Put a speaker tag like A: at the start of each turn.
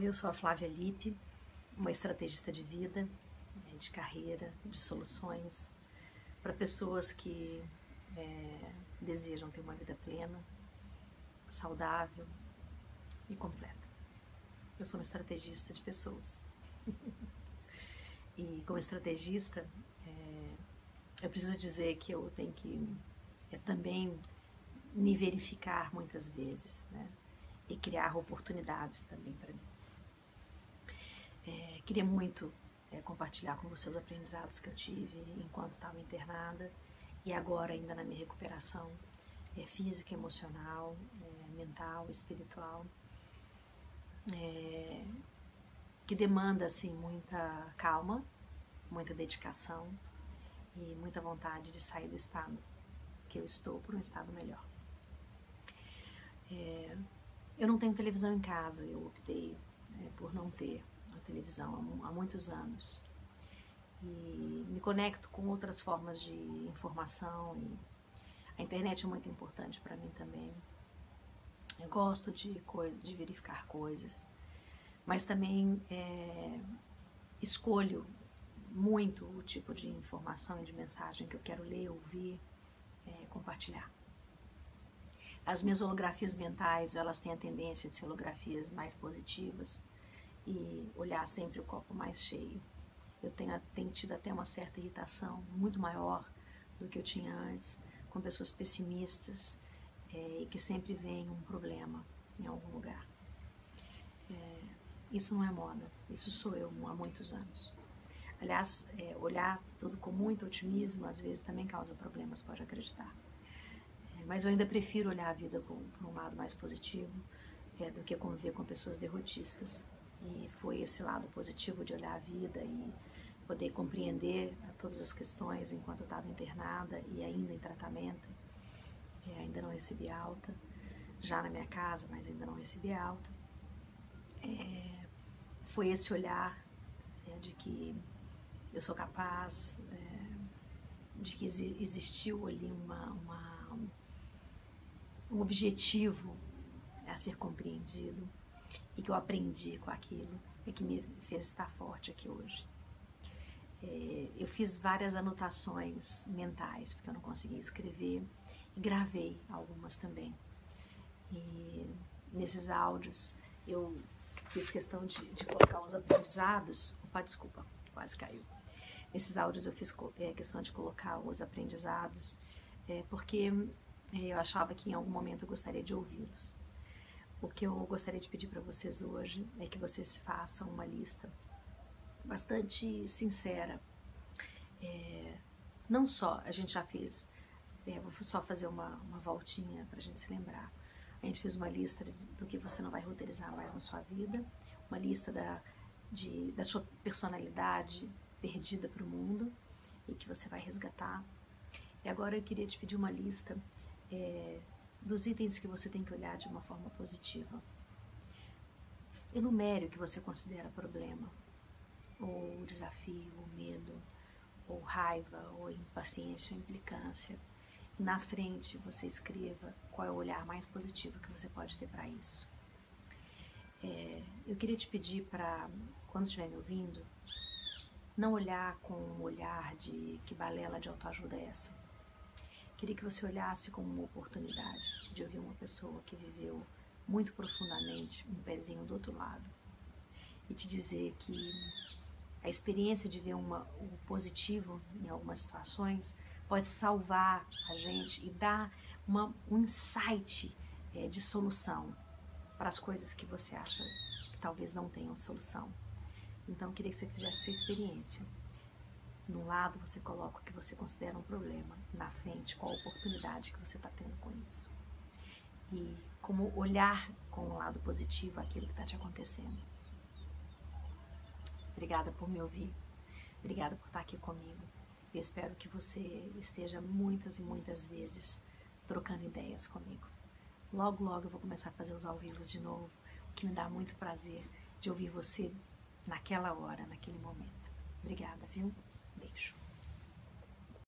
A: Eu sou a Flávia Lippe, uma estrategista de vida, né, de carreira, de soluções para pessoas que é, desejam ter uma vida plena, saudável e completa. Eu sou uma estrategista de pessoas. e como estrategista, é, eu preciso dizer que eu tenho que é, também me verificar muitas vezes, né? E criar oportunidades também para mim. É, queria muito é, compartilhar com você os aprendizados que eu tive enquanto estava internada e agora ainda na minha recuperação é, física, emocional, é, mental, espiritual, é, que demanda assim muita calma, muita dedicação e muita vontade de sair do estado que eu estou por um estado melhor. É, eu não tenho televisão em casa, eu optei por não ter a televisão há muitos anos e me conecto com outras formas de informação e a internet é muito importante para mim também. Eu gosto de coisa, de verificar coisas, mas também é, escolho muito o tipo de informação e de mensagem que eu quero ler, ouvir, é, compartilhar. As minhas holografias mentais, elas têm a tendência de ser holografias mais positivas e olhar sempre o copo mais cheio. Eu tenho, tenho tido até uma certa irritação muito maior do que eu tinha antes com pessoas pessimistas é, e que sempre veem um problema em algum lugar. É, isso não é moda, isso sou eu há muitos anos. Aliás, é, olhar tudo com muito otimismo às vezes também causa problemas, pode acreditar. É, mas eu ainda prefiro olhar a vida com, por um lado mais positivo é, do que conviver com pessoas derrotistas. E foi esse lado positivo de olhar a vida e poder compreender todas as questões enquanto eu estava internada e ainda em tratamento. É, ainda não recebi alta, já na minha casa, mas ainda não recebi alta. É, foi esse olhar é, de que eu sou capaz, é, de que existiu ali uma, uma, um objetivo a ser compreendido e que eu aprendi com aquilo e que me fez estar forte aqui hoje. É, eu fiz várias anotações mentais, porque eu não conseguia escrever, e gravei algumas também. E nesses áudios eu fiz questão de, de colocar os aprendizados. Opa, desculpa, quase caiu. Nesses áudios eu fiz é, questão de colocar os aprendizados, é, porque é, eu achava que em algum momento eu gostaria de ouvi-los. O que eu gostaria de pedir para vocês hoje é que vocês façam uma lista bastante sincera. É, não só, a gente já fez, é, vou só fazer uma, uma voltinha para a gente se lembrar. A gente fez uma lista do que você não vai roteirizar mais na sua vida, uma lista da, de, da sua personalidade perdida para o mundo e que você vai resgatar. E agora eu queria te pedir uma lista é, dos itens que você tem que olhar de uma forma positiva. Enumere o que você considera problema ou desafio, ou medo, ou raiva, ou impaciência, ou implicância. E na frente você escreva qual é o olhar mais positivo que você pode ter para isso. É, eu queria te pedir para, quando estiver me ouvindo, não olhar com um olhar de que balela de autoajuda é essa. Queria que você olhasse como uma oportunidade de ouvir uma pessoa que viveu muito profundamente um pezinho do outro lado e te dizer que a experiência de ver uma, o positivo em algumas situações pode salvar a gente e dar uma, um insight é, de solução para as coisas que você acha que talvez não tenham solução. Então, eu queria que você fizesse essa experiência. No lado, você coloca o que você considera um problema, na frente, qual a oportunidade que você está tendo com isso. E como olhar com um lado positivo aquilo que está te acontecendo. Obrigada por me ouvir. Obrigada por estar aqui comigo. Eu espero que você esteja muitas e muitas vezes trocando ideias comigo. Logo, logo eu vou começar a fazer os ao vivo de novo, o que me dá muito prazer de ouvir você naquela hora, naquele momento. Obrigada, viu? Make.